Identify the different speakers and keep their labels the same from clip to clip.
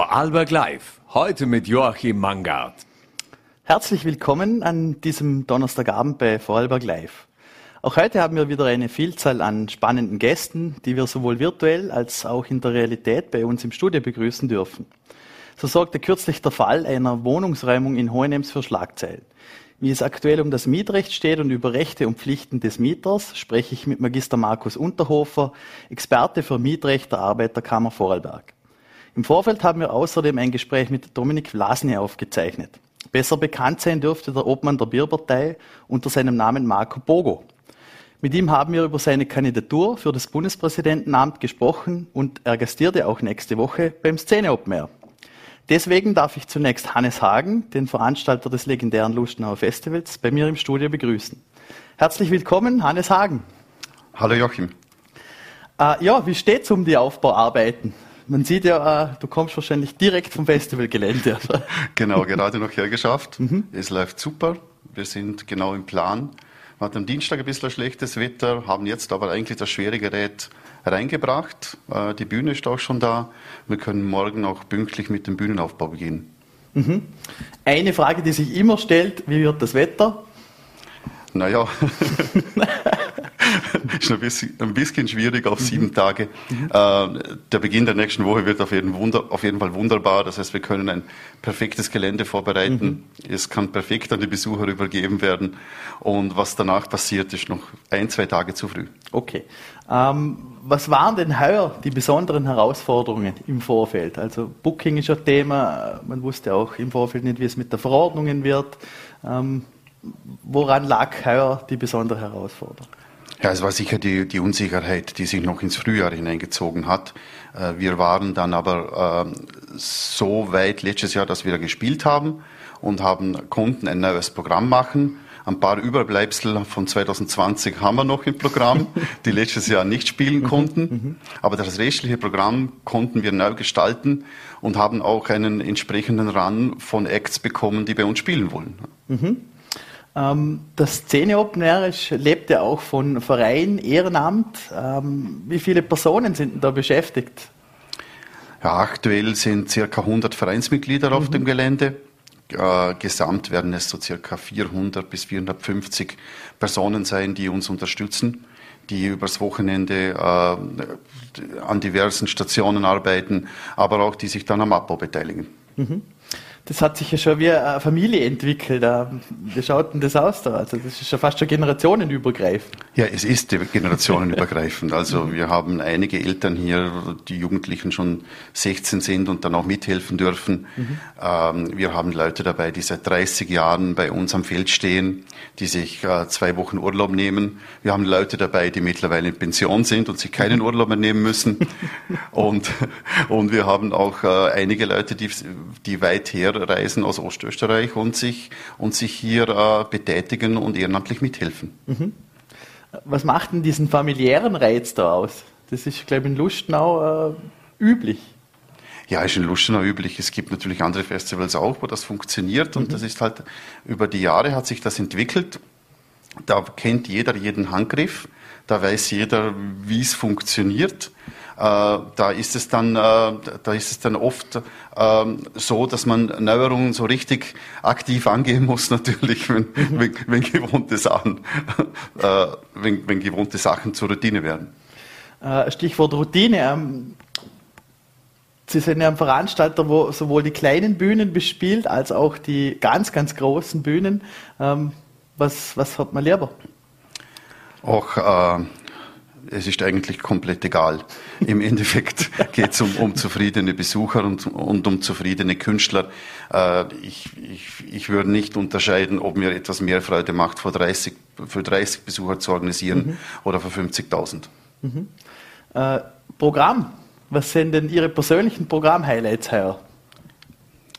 Speaker 1: Vorarlberg Live. Heute mit Joachim Mangard.
Speaker 2: Herzlich willkommen an diesem Donnerstagabend bei Vorarlberg Live. Auch heute haben wir wieder eine Vielzahl an spannenden Gästen, die wir sowohl virtuell als auch in der Realität bei uns im Studio begrüßen dürfen. So sorgte kürzlich der Fall einer Wohnungsräumung in Hohenems für Schlagzeilen. Wie es aktuell um das Mietrecht steht und über Rechte und Pflichten des Mieters, spreche ich mit Magister Markus Unterhofer, Experte für Mietrecht der Arbeiterkammer Vorarlberg. Im Vorfeld haben wir außerdem ein Gespräch mit Dominik Vlasny aufgezeichnet. Besser bekannt sein dürfte der Obmann der Bierpartei unter seinem Namen Marco Bogo. Mit ihm haben wir über seine Kandidatur für das Bundespräsidentenamt gesprochen und er gastierte auch nächste Woche beim Szene Open Air. Deswegen darf ich zunächst Hannes Hagen, den Veranstalter des legendären Lustenauer Festivals, bei mir im Studio begrüßen. Herzlich willkommen, Hannes Hagen.
Speaker 3: Hallo Joachim.
Speaker 2: Äh, ja, wie steht's um die Aufbauarbeiten? Man sieht ja, äh, du kommst wahrscheinlich direkt vom Festivalgelände.
Speaker 3: genau, gerade noch hergeschafft. Mhm. Es läuft super. Wir sind genau im Plan. Wir hatten am Dienstag ein bisschen schlechtes Wetter, haben jetzt aber eigentlich das schwere Gerät reingebracht. Äh, die Bühne ist auch schon da. Wir können morgen auch pünktlich mit dem Bühnenaufbau beginnen.
Speaker 2: Mhm. Eine Frage, die sich immer stellt, wie wird das Wetter?
Speaker 3: Naja, ist ein bisschen, ein bisschen schwierig auf sieben mhm. Tage. Mhm. Äh, der Beginn der nächsten Woche wird auf jeden, Wunder, auf jeden, Fall wunderbar. Das heißt, wir können ein perfektes Gelände vorbereiten. Mhm. Es kann perfekt an die Besucher übergeben werden. Und was danach passiert, ist noch ein, zwei Tage zu früh.
Speaker 2: Okay. Ähm, was waren denn heuer die besonderen Herausforderungen im Vorfeld? Also Booking ist ein Thema. Man wusste auch im Vorfeld nicht, wie es mit der Verordnungen wird. Ähm, woran lag heuer die besondere Herausforderung?
Speaker 3: Ja, es war sicher die, die Unsicherheit, die sich noch ins Frühjahr hineingezogen hat. Äh, wir waren dann aber äh, so weit letztes Jahr, dass wir gespielt haben und haben, konnten ein neues Programm machen. Ein paar Überbleibsel von 2020 haben wir noch im Programm, die letztes Jahr nicht spielen mhm, konnten. Mhm. Aber das restliche Programm konnten wir neu gestalten und haben auch einen entsprechenden Run von Acts bekommen, die bei uns spielen wollen.
Speaker 2: Ähm, das Szene Open Air lebt ja auch von Verein, Ehrenamt. Ähm, wie viele Personen sind da beschäftigt?
Speaker 3: Ja, aktuell sind circa 100 Vereinsmitglieder mhm. auf dem Gelände. Äh, gesamt werden es so circa 400 bis 450 Personen sein, die uns unterstützen, die übers Wochenende äh, an diversen Stationen arbeiten, aber auch die sich dann am Abbau beteiligen. Mhm
Speaker 2: das hat sich ja schon wie eine Familie entwickelt. Wie schaut denn das aus da? Also das ist ja fast schon generationenübergreifend.
Speaker 3: Ja, es ist generationenübergreifend. Also wir haben einige Eltern hier, die Jugendlichen schon 16 sind und dann auch mithelfen dürfen. Mhm. Ähm, wir haben Leute dabei, die seit 30 Jahren bei uns am Feld stehen, die sich äh, zwei Wochen Urlaub nehmen. Wir haben Leute dabei, die mittlerweile in Pension sind und sich keinen Urlaub mehr nehmen müssen. und, und wir haben auch äh, einige Leute, die, die weit her reisen aus Ostösterreich und sich, und sich hier äh, betätigen und ehrenamtlich mithelfen. Mhm.
Speaker 2: Was macht denn diesen familiären Reiz da aus? Das ist, glaube ich, in Lustenau äh, üblich.
Speaker 3: Ja, ist in Lustenau üblich. Es gibt natürlich andere Festivals auch, wo das funktioniert. Und mhm. das ist halt, über die Jahre hat sich das entwickelt. Da kennt jeder jeden Handgriff. Da weiß jeder, wie es funktioniert. Äh, da ist es dann, äh, da ist es dann oft ähm, so, dass man Neuerungen so richtig aktiv angehen muss, natürlich, wenn, mhm. wenn, wenn gewohnte Sachen, äh, wenn, wenn gewohnte Sachen zur Routine werden.
Speaker 2: Stichwort Routine. Ähm, Sie sind ja ein Veranstalter, wo sowohl die kleinen Bühnen bespielt, als auch die ganz, ganz großen Bühnen. Ähm, was, was hat man lieber?
Speaker 3: Auch äh, es ist eigentlich komplett egal. Im Endeffekt geht es um, um, zufriedene Besucher und, und um zufriedene Künstler. Äh, ich, ich, ich würde nicht unterscheiden, ob mir etwas mehr Freude macht, für 30, für 30 Besucher zu organisieren mhm. oder für 50.000. Mhm.
Speaker 2: Äh, Programm. Was sind denn Ihre persönlichen Programm-Highlights heuer?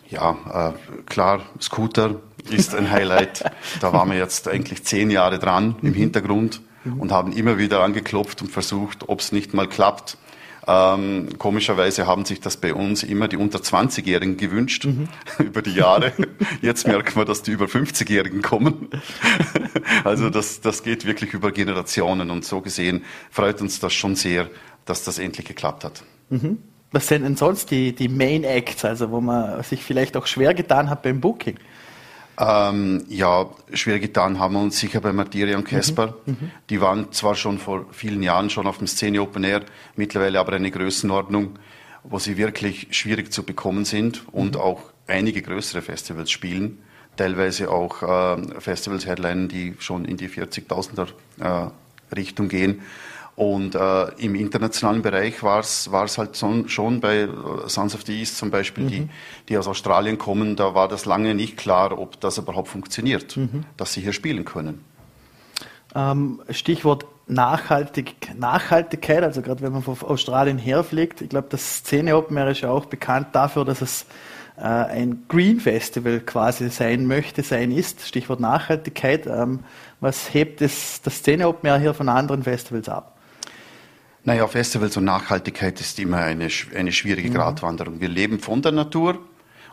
Speaker 3: Ja, äh, klar, Scooter ist ein Highlight. da waren wir jetzt eigentlich zehn Jahre dran im mhm. Hintergrund mhm. und haben immer wieder angeklopft und versucht, ob es nicht mal klappt. Ähm, komischerweise haben sich das bei uns immer die unter 20-Jährigen gewünscht mhm. über die Jahre. Jetzt merken wir, dass die über 50-Jährigen kommen. also das, das geht wirklich über Generationen und so gesehen freut uns das schon sehr, dass das endlich geklappt hat.
Speaker 2: Mhm. was sind denn sonst die, die Main Acts, also wo man sich vielleicht auch schwer getan hat beim Booking?
Speaker 3: Ähm, ja, schwer getan haben wir uns sicher bei Materia und Casper. Mhm. Mhm. Die waren zwar schon vor vielen Jahren schon auf dem Szene Open Air, mittlerweile aber eine Größenordnung, wo sie wirklich schwierig zu bekommen sind und mhm. auch einige größere Festivals spielen. Teilweise auch äh, Festivals headlinen, die schon in die 40.000er äh, Richtung gehen. Und äh, im internationalen Bereich war es halt so, schon bei Sons of the East zum Beispiel, mhm. die, die aus Australien kommen, da war das lange nicht klar, ob das überhaupt funktioniert, mhm. dass sie hier spielen können.
Speaker 2: Ähm, Stichwort Nachhaltig, Nachhaltigkeit, also gerade wenn man von Australien herfliegt, ich glaube, das Szene Open Air ist ja auch bekannt dafür, dass es äh, ein Green Festival quasi sein möchte, sein ist. Stichwort Nachhaltigkeit. Ähm, was hebt das, das Szene Open Air hier von anderen Festivals ab?
Speaker 3: Naja, Festivals und Nachhaltigkeit ist immer eine, eine schwierige mhm. Gratwanderung. Wir leben von der Natur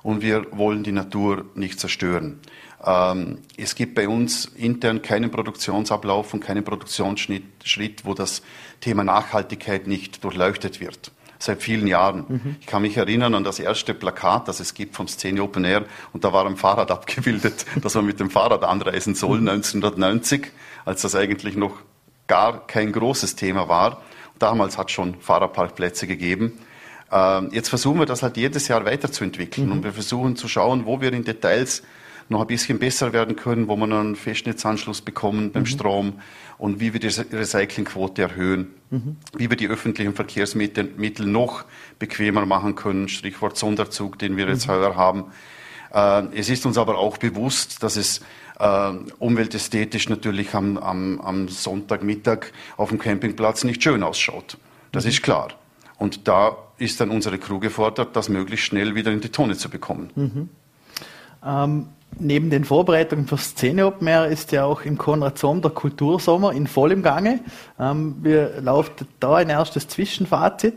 Speaker 3: und wir wollen die Natur nicht zerstören. Ähm, es gibt bei uns intern keinen Produktionsablauf und keinen Produktionsschritt, wo das Thema Nachhaltigkeit nicht durchleuchtet wird. Seit vielen Jahren. Mhm. Ich kann mich erinnern an das erste Plakat, das es gibt vom Szene Open Air und da war ein Fahrrad abgebildet, dass man mit dem Fahrrad anreisen soll, 1990, mhm. als das eigentlich noch gar kein großes Thema war. Damals hat es schon Fahrerparkplätze gegeben. Ähm, jetzt versuchen wir das halt jedes Jahr weiterzuentwickeln mhm. und wir versuchen zu schauen, wo wir in Details noch ein bisschen besser werden können, wo wir einen Festnetzanschluss bekommen beim mhm. Strom und wie wir die Recyclingquote erhöhen, mhm. wie wir die öffentlichen Verkehrsmittel noch bequemer machen können, Stichwort Sonderzug, den wir jetzt mhm. heuer haben. Äh, es ist uns aber auch bewusst, dass es äh, umweltästhetisch natürlich am, am, am Sonntagmittag auf dem Campingplatz nicht schön ausschaut. Das mhm. ist klar. Und da ist dann unsere Crew gefordert, das möglichst schnell wieder in die Tonne zu bekommen.
Speaker 2: Mhm. Ähm, neben den Vorbereitungen für Szene Open Air ist ja auch im Konrad Somm der Kultursommer in vollem Gange. Ähm, wir laufen da ein erstes Zwischenfazit.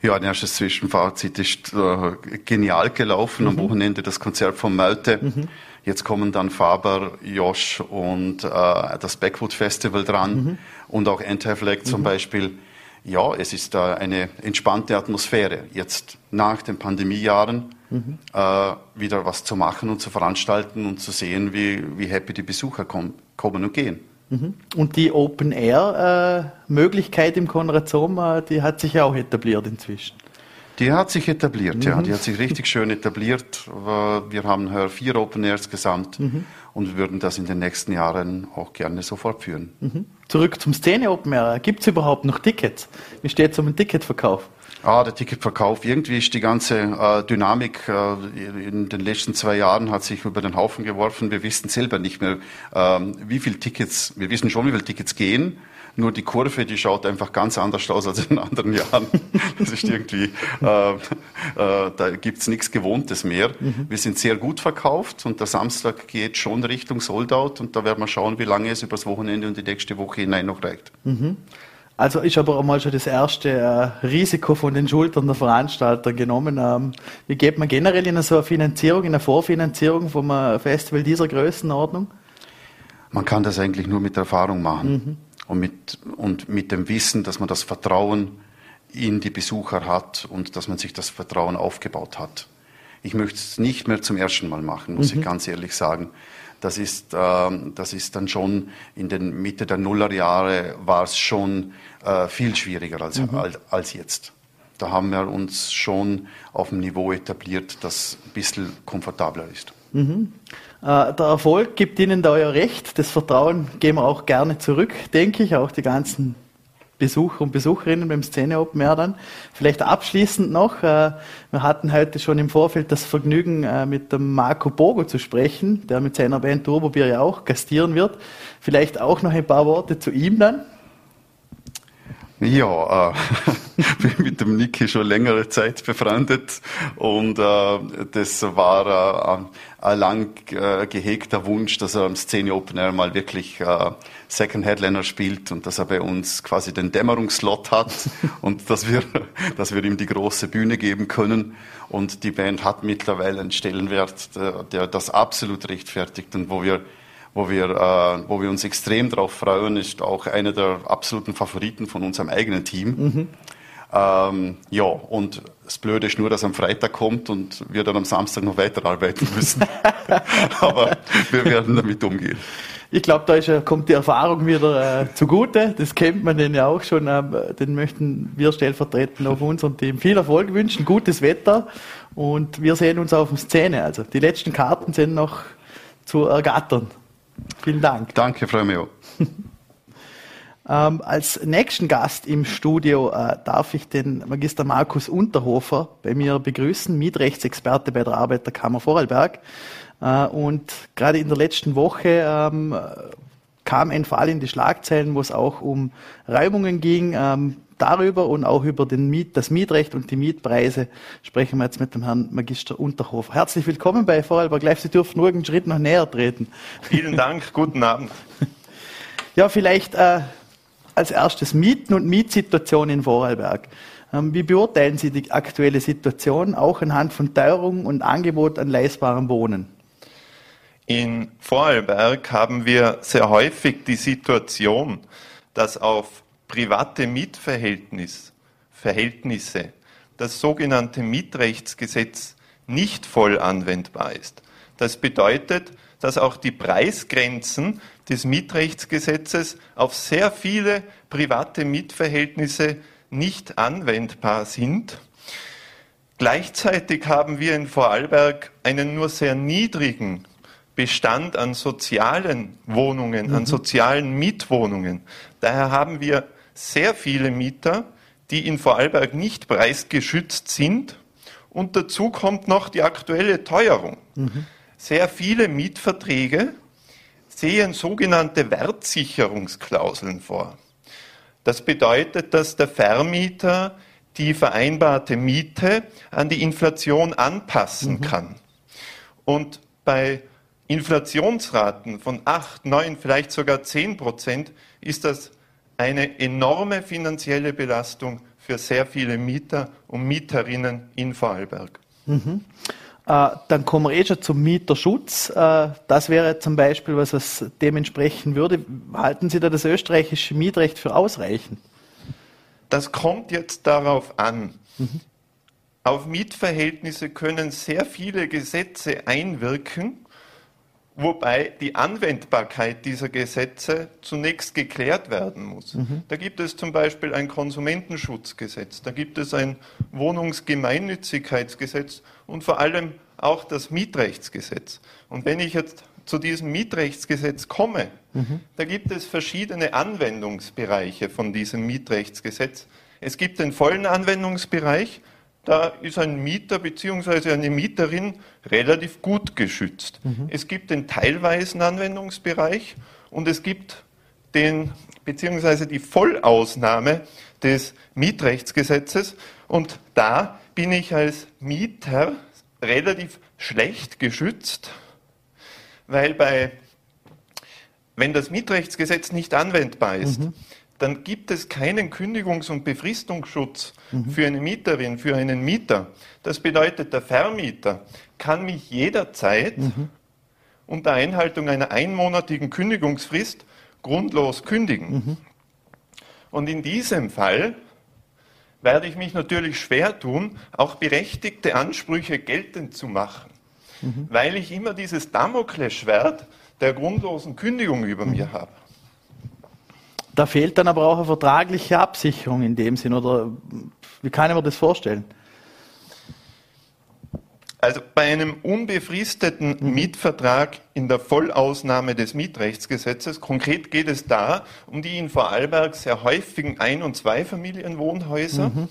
Speaker 3: Ja, ein erstes Zwischenfazit ist äh, genial gelaufen. Mhm. Am Wochenende das Konzert von Malte. Mhm. Jetzt kommen dann Faber, Josh und äh, das Backwood Festival dran mhm. und auch Anti-Flag zum mhm. Beispiel. Ja, es ist äh, eine entspannte Atmosphäre, jetzt nach den Pandemiejahren mhm. äh, wieder was zu machen und zu veranstalten und zu sehen, wie, wie happy die Besucher kommen, kommen und gehen.
Speaker 2: Mhm. Und die Open-Air-Möglichkeit im Konrad Sommer, die hat sich ja auch etabliert inzwischen.
Speaker 3: Die hat sich etabliert, mhm. ja. Die hat sich richtig schön etabliert. Wir haben hier vier Open Airs gesamt mhm. und würden das in den nächsten Jahren auch gerne so fortführen.
Speaker 2: Mhm. Zurück zum Szene Open Air. Gibt es überhaupt noch Tickets? Wie steht es um den Ticketverkauf?
Speaker 3: Ah, der Ticketverkauf. Irgendwie ist die ganze äh, Dynamik äh, in den letzten zwei Jahren hat sich über den Haufen geworfen. Wir wissen selber nicht mehr, ähm, wie viele Tickets, wir wissen schon, wie viele Tickets gehen. Nur die Kurve, die schaut einfach ganz anders aus als in anderen Jahren. Das ist irgendwie, äh, äh, da gibt's nichts Gewohntes mehr. Mhm. Wir sind sehr gut verkauft und der Samstag geht schon Richtung Soldout und da werden wir schauen, wie lange es übers Wochenende und die nächste Woche hinein noch reicht.
Speaker 2: Mhm. Also ist aber auch mal schon das erste äh, Risiko von den Schultern der Veranstalter genommen. Ähm, wie geht man generell in so eine Finanzierung, in eine Vorfinanzierung vom Festival dieser Größenordnung?
Speaker 3: Man kann das eigentlich nur mit Erfahrung machen. Mhm und mit, und mit dem Wissen, dass man das Vertrauen in die Besucher hat und dass man sich das Vertrauen aufgebaut hat. Ich möchte es nicht mehr zum ersten Mal machen, muss mhm. ich ganz ehrlich sagen. Das ist, äh, das ist dann schon in den Mitte der Nullerjahre war es schon äh, viel schwieriger als, mhm. als, als jetzt. Da haben wir uns schon auf einem Niveau etabliert, das ein bisschen komfortabler ist.
Speaker 2: Mhm. Äh, der Erfolg gibt Ihnen da euer Recht. Das Vertrauen geben wir auch gerne zurück, denke ich. Auch die ganzen Besucher und Besucherinnen beim Szene Open Air dann. Vielleicht abschließend noch, äh, wir hatten heute schon im Vorfeld das Vergnügen, äh, mit dem Marco Bogo zu sprechen, der mit seiner Band Turbobier ja auch gastieren wird. Vielleicht auch noch ein paar Worte zu ihm dann.
Speaker 3: Ja, äh, bin mit dem Niki schon längere Zeit befreundet und äh, das war äh, ein lang äh, gehegter Wunsch, dass er am Szene Open Air mal wirklich äh, Second Headliner spielt und dass er bei uns quasi den Dämmerungslot hat und dass wir, dass wir ihm die große Bühne geben können. Und die Band hat mittlerweile einen Stellenwert, der, der das absolut rechtfertigt und wo wir wo wir, äh, wo wir uns extrem darauf freuen, ist auch einer der absoluten Favoriten von unserem eigenen Team. Mhm. Ähm, ja, und das Blöde ist nur, dass am Freitag kommt und wir dann am Samstag noch weiterarbeiten müssen. Aber wir werden damit umgehen.
Speaker 2: Ich glaube, da ist, kommt die Erfahrung wieder äh, zugute. Das kennt man den ja auch schon. Äh, den möchten wir stellvertretend auf unserem Team viel Erfolg wünschen, gutes Wetter und wir sehen uns auf dem Szene. Also die letzten Karten sind noch zu ergattern. Vielen Dank.
Speaker 3: Danke, Frau Meo.
Speaker 2: Ähm, als nächsten Gast im Studio äh, darf ich den Magister Markus Unterhofer bei mir begrüßen, Mietrechtsexperte bei der Arbeiterkammer Vorarlberg. Äh, und gerade in der letzten Woche ähm, kam ein Fall in die Schlagzeilen, wo es auch um Räumungen ging. Ähm, darüber und auch über den Miet, das Mietrecht und die Mietpreise sprechen wir jetzt mit dem Herrn Magister Unterhofer. Herzlich willkommen bei Vorarlberg Live. Sie dürfen nur einen Schritt noch näher treten.
Speaker 4: Vielen Dank, guten Abend.
Speaker 2: Ja, vielleicht äh, als erstes Mieten und Mietsituation in Vorarlberg. Ähm, wie beurteilen Sie die aktuelle Situation, auch anhand von Teuerung und Angebot an leistbarem Wohnen?
Speaker 4: In Vorarlberg haben wir sehr häufig die Situation, dass auf private Mietverhältnisse Verhältnisse das sogenannte Mietrechtsgesetz nicht voll anwendbar ist. Das bedeutet, dass auch die Preisgrenzen des Mietrechtsgesetzes auf sehr viele private Mietverhältnisse nicht anwendbar sind. Gleichzeitig haben wir in Vorarlberg einen nur sehr niedrigen Bestand an sozialen Wohnungen, mhm. an sozialen Mietwohnungen. Daher haben wir sehr viele Mieter, die in Vorarlberg nicht preisgeschützt sind. Und dazu kommt noch die aktuelle Teuerung. Mhm. Sehr viele Mietverträge sehen sogenannte Wertsicherungsklauseln vor. Das bedeutet, dass der Vermieter die vereinbarte Miete an die Inflation anpassen mhm. kann. Und bei Inflationsraten von 8, 9, vielleicht sogar 10 Prozent ist das eine enorme finanzielle Belastung für sehr viele Mieter und Mieterinnen in Vorarlberg.
Speaker 2: Mhm. Äh, dann kommen wir eh schon zum Mieterschutz. Äh, das wäre zum Beispiel, was es dementsprechend würde. Halten Sie da das österreichische Mietrecht für ausreichend?
Speaker 4: Das kommt jetzt darauf an. Mhm. Auf Mietverhältnisse können sehr viele Gesetze einwirken wobei die Anwendbarkeit dieser Gesetze zunächst geklärt werden muss. Mhm. Da gibt es zum Beispiel ein Konsumentenschutzgesetz, da gibt es ein Wohnungsgemeinnützigkeitsgesetz und vor allem auch das Mietrechtsgesetz. Und wenn ich jetzt zu diesem Mietrechtsgesetz komme, mhm. da gibt es verschiedene Anwendungsbereiche von diesem Mietrechtsgesetz. Es gibt den vollen Anwendungsbereich, da ist ein Mieter bzw. eine Mieterin relativ gut geschützt. Mhm. Es gibt den teilweisen Anwendungsbereich und es gibt den bzw. die Vollausnahme des Mietrechtsgesetzes und da bin ich als Mieter relativ schlecht geschützt, weil bei wenn das Mietrechtsgesetz nicht anwendbar ist, mhm dann gibt es keinen Kündigungs- und Befristungsschutz mhm. für eine Mieterin, für einen Mieter. Das bedeutet, der Vermieter kann mich jederzeit mhm. unter Einhaltung einer einmonatigen Kündigungsfrist grundlos kündigen. Mhm. Und in diesem Fall werde ich mich natürlich schwer tun, auch berechtigte Ansprüche geltend zu machen, mhm. weil ich immer dieses Damoklesschwert der grundlosen Kündigung über mir mhm. habe.
Speaker 2: Da fehlt dann aber auch eine vertragliche Absicherung in dem Sinn. Oder wie kann ich mir das vorstellen?
Speaker 4: Also bei einem unbefristeten mhm. Mietvertrag in der Vollausnahme des Mietrechtsgesetzes, konkret geht es da um die in Vorarlberg sehr häufigen Ein- und Zweifamilienwohnhäuser, mhm.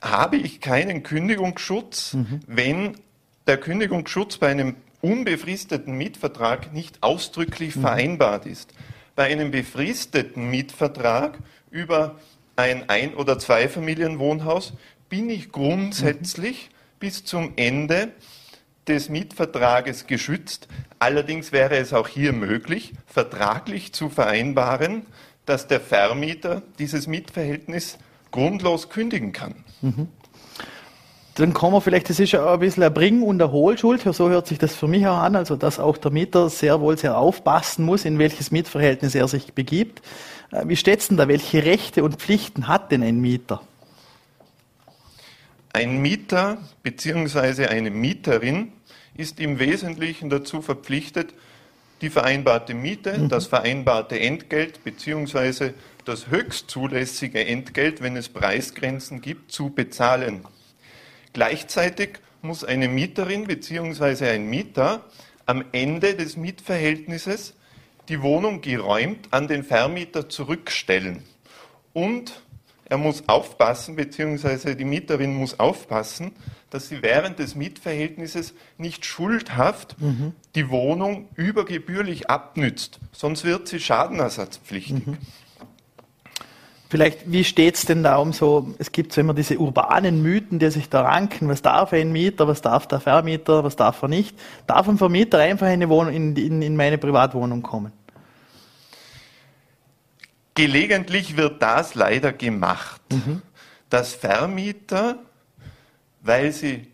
Speaker 4: habe ich keinen Kündigungsschutz, mhm. wenn der Kündigungsschutz bei einem unbefristeten Mietvertrag nicht ausdrücklich mhm. vereinbart ist bei einem befristeten Mietvertrag über ein Ein- oder Zweifamilienwohnhaus bin ich grundsätzlich mhm. Bis zum Ende des Mietvertrages geschützt. Allerdings wäre es auch hier möglich, vertraglich zu vereinbaren, dass der Vermieter dieses Mietverhältnis grundlos kündigen kann. Mhm.
Speaker 2: dann kommen wir vielleicht, das ist ja ein bisschen eine Bring- und eine Hohlschuld, so hört sich das für mich auch an, also dass auch der Mieter sehr wohl sehr aufpassen muss, in welches Mietverhältnis er sich begibt. Äh, wie steht's denn da? Welche Rechte und Pflichten hat denn ein Mieter?
Speaker 4: Ein Mieter bzw. eine Mieterin ist im Wesentlichen dazu verpflichtet, die vereinbarte Miete, mhm. das vereinbarte Entgelt bzw. das höchst zulässige Entgelt, wenn es Preisgrenzen gibt, zu bezahlen. Gleichzeitig muss eine Mieterin bzw. ein Mieter am Ende des Mietverhältnisses die Wohnung geräumt an den Vermieter zurückstellen. Und er muss aufpassen, beziehungsweise die Mieterin muss aufpassen, dass sie während des Mietverhältnisses nicht schuldhaft mhm. die Wohnung übergebührlich abnützt, sonst wird sie schadenersatzpflichtig. Mhm.
Speaker 2: Vielleicht, wie steht es denn da um so, es gibt so immer diese urbanen Mythen, die sich da ranken, was darf ein Mieter, was darf der Vermieter, was darf er nicht. Darf ein Vermieter einfach in, Wohnung, in, in, in meine Privatwohnung kommen?
Speaker 4: Gelegentlich wird das leider gemacht, mhm. dass Vermieter, weil sie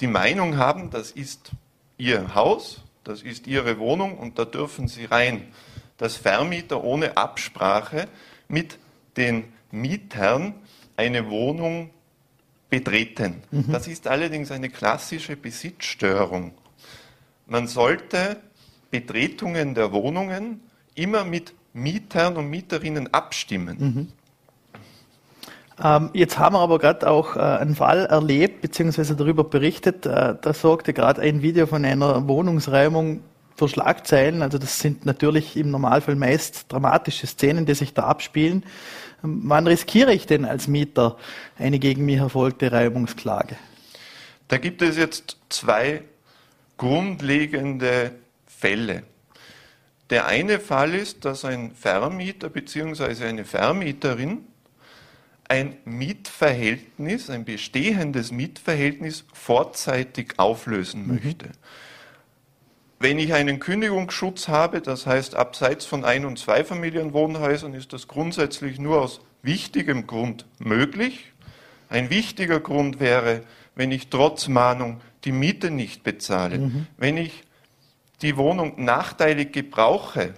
Speaker 4: die Meinung haben, das ist ihr Haus, das ist ihre Wohnung und da dürfen sie rein, dass Vermieter ohne Absprache mit den Mietern eine Wohnung betreten. Mhm. Das ist allerdings eine klassische Besitzstörung. Man sollte Betretungen der Wohnungen immer mit Mietern und Mieterinnen abstimmen. Mhm.
Speaker 2: Ähm, jetzt haben wir aber gerade auch äh, einen Fall erlebt, beziehungsweise darüber berichtet. Äh, da sorgte gerade ein Video von einer Wohnungsräumung für Schlagzeilen. Also das sind natürlich im Normalfall meist dramatische Szenen, die sich da abspielen. Ähm, wann riskiere ich denn als Mieter eine gegen mich erfolgte Räumungsklage?
Speaker 4: Da gibt es jetzt zwei grundlegende Fälle. Der eine Fall ist, dass ein Vermieter bzw. eine Vermieterin ein Mietverhältnis, ein bestehendes Mietverhältnis vorzeitig auflösen mhm. möchte. Wenn ich einen Kündigungsschutz habe, das heißt abseits von Ein- und Zweifamilienwohnhäusern, ist das grundsätzlich nur aus wichtigem Grund möglich. Ein wichtiger Grund wäre, wenn ich trotz Mahnung die Miete nicht bezahle, mhm. wenn ich die Wohnung nachteilig gebrauche,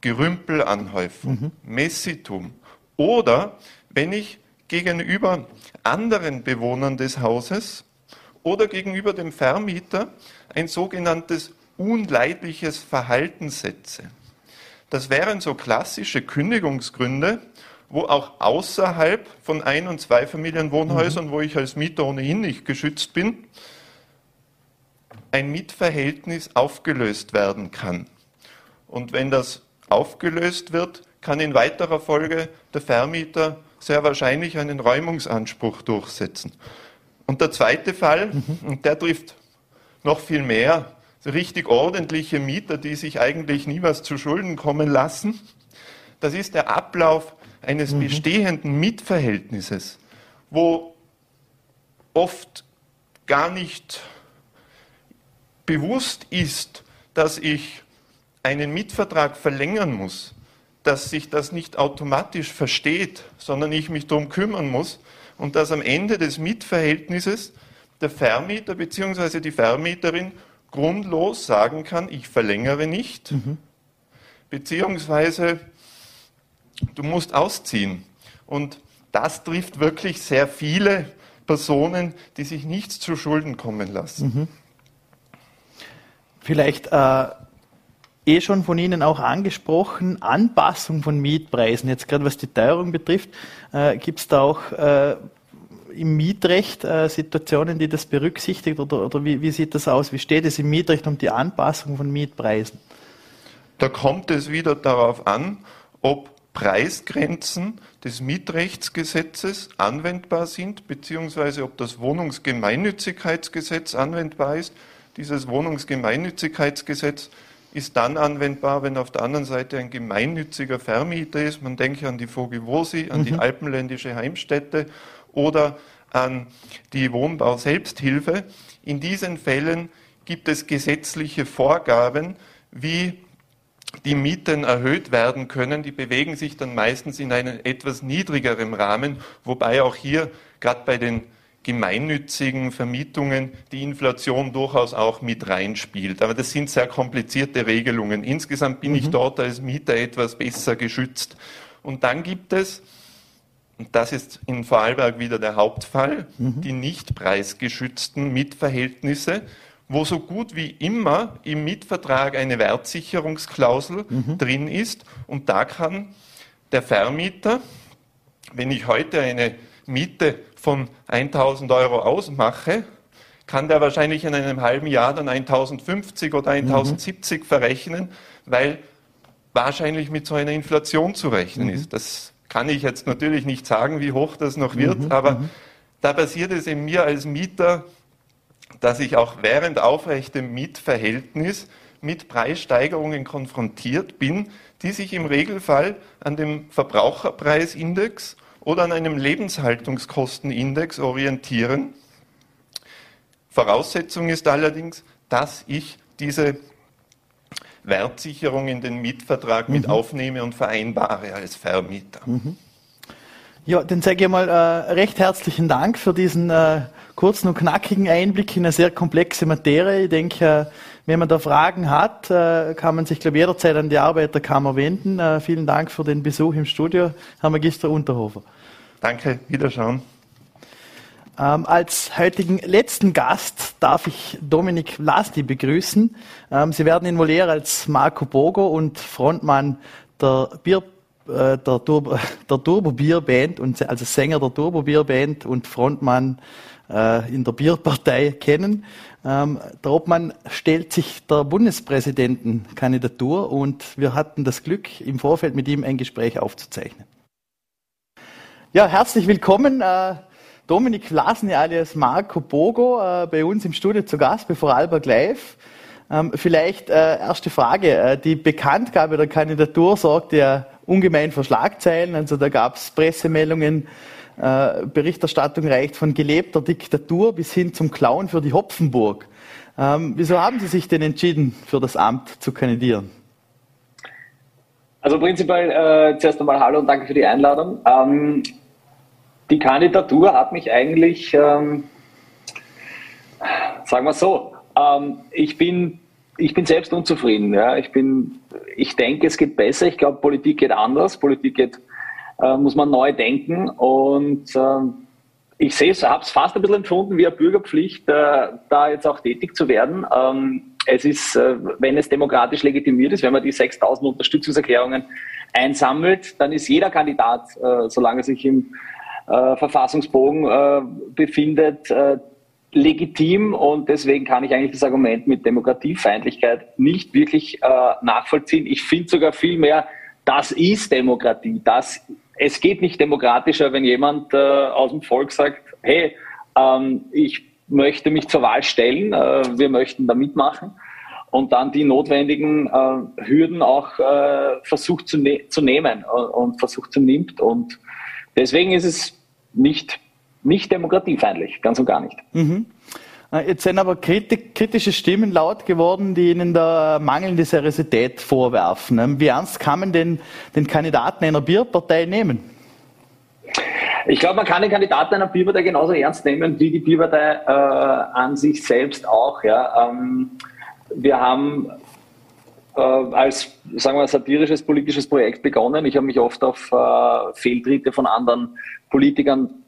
Speaker 4: Gerümpelanhäufung, mhm. Messitum, oder wenn ich gegenüber anderen Bewohnern des Hauses oder gegenüber dem Vermieter ein sogenanntes unleidliches Verhalten setze. Das wären so klassische Kündigungsgründe, wo auch außerhalb von Ein- und Zweifamilienwohnhäusern, mhm. wo ich als Mieter ohnehin nicht geschützt bin, ein Mietverhältnis aufgelöst werden kann. Und wenn das aufgelöst wird, kann in weiterer Folge der Vermieter sehr wahrscheinlich einen Räumungsanspruch durchsetzen. Und der zweite Fall, mhm. und der trifft noch viel mehr, so richtig ordentliche Mieter, die sich eigentlich nie was zu Schulden kommen lassen, das ist der Ablauf eines mhm. bestehenden Mietverhältnisses, wo oft gar nicht bewusst ist, dass ich einen Mietvertrag verlängern muss, dass sich das nicht automatisch versteht, sondern ich mich darum kümmern muss und dass am Ende des Mietverhältnisses der Vermieter bzw. die Vermieterin grundlos sagen kann, ich verlängere nicht, mhm. beziehungsweise du musst ausziehen. Und das trifft wirklich sehr viele Personen, die sich nichts zu Schulden kommen lassen. Mhm.
Speaker 2: Vielleicht äh, eh schon von Ihnen auch angesprochen, Anpassung von Mietpreisen. Jetzt gerade was die Teuerung betrifft, äh, gibt es da auch äh, im Mietrecht äh, Situationen, die das berücksichtigt oder, oder wie, wie, sieht das aus? Wie steht es im Mietrecht um die Anpassung von Mietpreisen?
Speaker 4: Da kommt es wieder darauf an, ob Preisgrenzen des Mietrechtsgesetzes anwendbar sind, beziehungsweise ob das Wohnungsgemeinnützigkeitsgesetz anwendbar ist dieses Wohnungsgemeinnützigkeitsgesetz ist dann anwendbar, wenn auf der anderen Seite ein gemeinnütziger Vermieter ist. Man denke an die Vogevosi, an mhm. die Alpenländische Heimstätte oder an die Wohnbau-Selbsthilfe. In diesen Fällen gibt es gesetzliche Vorgaben, wie die Mieten erhöht werden können. Die bewegen sich dann meistens in einem etwas niedrigeren Rahmen, wobei auch hier gerade bei den gemeinnützigen Vermietungen die Inflation durchaus auch mit reinspielt. Aber das sind sehr komplizierte Regelungen. Insgesamt bin mhm. ich dort als Mieter etwas besser geschützt. Und dann gibt es, und das ist in Vorarlberg wieder der Hauptfall, mhm. die nicht preisgeschützten Mietverhältnisse, wo so gut wie immer im Mietvertrag eine Wertsicherungsklausel mhm. drin ist. Und da kann der Vermieter, wenn ich heute eine Miete von 1000 Euro ausmache, kann der wahrscheinlich in einem halben Jahr dann 1050 oder 1070 mhm. verrechnen, weil wahrscheinlich mit so einer Inflation zu rechnen mhm. ist. Das kann ich jetzt natürlich nicht sagen, wie hoch das noch wird, mhm. aber mhm. da passiert es in mir als Mieter, dass ich auch während aufrechtem Mietverhältnis mit Preissteigerungen konfrontiert bin, die sich im Regelfall an dem Verbraucherpreisindex oder an einem Lebenshaltungskostenindex orientieren. Voraussetzung ist allerdings, dass ich diese Wertsicherung in den Mietvertrag mhm. mit aufnehme und vereinbare als Vermieter. Mhm.
Speaker 2: Ja, dann sage ich mal äh, recht herzlichen Dank für diesen äh, kurzen und knackigen Einblick in eine sehr komplexe Materie. Ich denke, äh, wenn man da Fragen hat, äh, kann man sich, glaube ich, jederzeit an die Arbeiterkammer wenden. Äh, vielen Dank für den Besuch im Studio, Herr Magister Unterhofer.
Speaker 4: Danke, Wiederschauen.
Speaker 2: Ähm, als heutigen letzten Gast darf ich Dominik Vlasti begrüßen. Ähm, Sie werden involviert als Marco Bogo und Frontmann der Bier äh, der, Turbo, der Turbo Bier Band und also Sänger der Turbo Bier Band und Frontmann äh, in der Bierpartei kennen. Ähm, der Obmann stellt sich der Bundespräsidentenkandidatur und wir hatten das Glück, im Vorfeld mit ihm ein Gespräch aufzuzeichnen. Ja, herzlich willkommen. Äh, Dominik Vlasny alias Marco Bogo äh, bei uns im Studio zu Gast bei Vorarlberg Live. Ähm, vielleicht äh, erste Frage. Äh, die Bekanntgabe der Kandidatur sorgte ja ungemein für Schlagzeilen. Also da gab es Pressemeldungen, äh, Berichterstattung reicht von gelebter Diktatur bis hin zum Clown für die Hopfenburg. Ähm, wieso haben Sie sich denn entschieden, für das Amt zu kandidieren?
Speaker 5: Also prinzipiell äh, zuerst einmal Hallo und danke für die Einladung. Ähm, die Kandidatur hat mich eigentlich, ähm, sagen wir so, ähm, ich bin ich bin selbst unzufrieden. Ja. Ich, bin, ich denke, es geht besser. Ich glaube, Politik geht anders. Politik geht, äh, muss man neu denken. Und äh, ich sehe es, habe es fast ein bisschen empfunden wie eine Bürgerpflicht, äh, da jetzt auch tätig zu werden. Ähm, es ist, äh, wenn es demokratisch legitimiert ist, wenn man die 6000 Unterstützungserklärungen einsammelt, dann ist jeder Kandidat, äh, solange er sich im äh, Verfassungsbogen befindet, legitim und deswegen kann ich eigentlich das Argument mit Demokratiefeindlichkeit nicht wirklich äh, nachvollziehen. Ich finde sogar viel mehr, das ist Demokratie. Das, es geht nicht demokratischer, wenn jemand äh, aus dem Volk sagt, hey, ähm, ich möchte mich zur Wahl stellen, äh, wir möchten da mitmachen und dann die notwendigen äh, Hürden auch äh, versucht zu, ne zu nehmen und, und versucht zu nimmt. Und deswegen ist es nicht nicht demokratiefeindlich, ganz und gar nicht. Mhm.
Speaker 2: Äh, jetzt sind aber kritische Stimmen laut geworden, die Ihnen da mangelnde Seriosität vorwerfen. Ähm, wie ernst kann man denn den Kandidaten einer Bierpartei nehmen?
Speaker 5: Ich glaube, man kann den Kandidaten einer Bierpartei genauso ernst nehmen wie die Bierpartei äh, an sich selbst auch. Ja. Ähm, wir haben äh, als, sagen wir, satirisches politisches Projekt begonnen. Ich habe mich oft auf äh, Fehltritte von anderen Politikern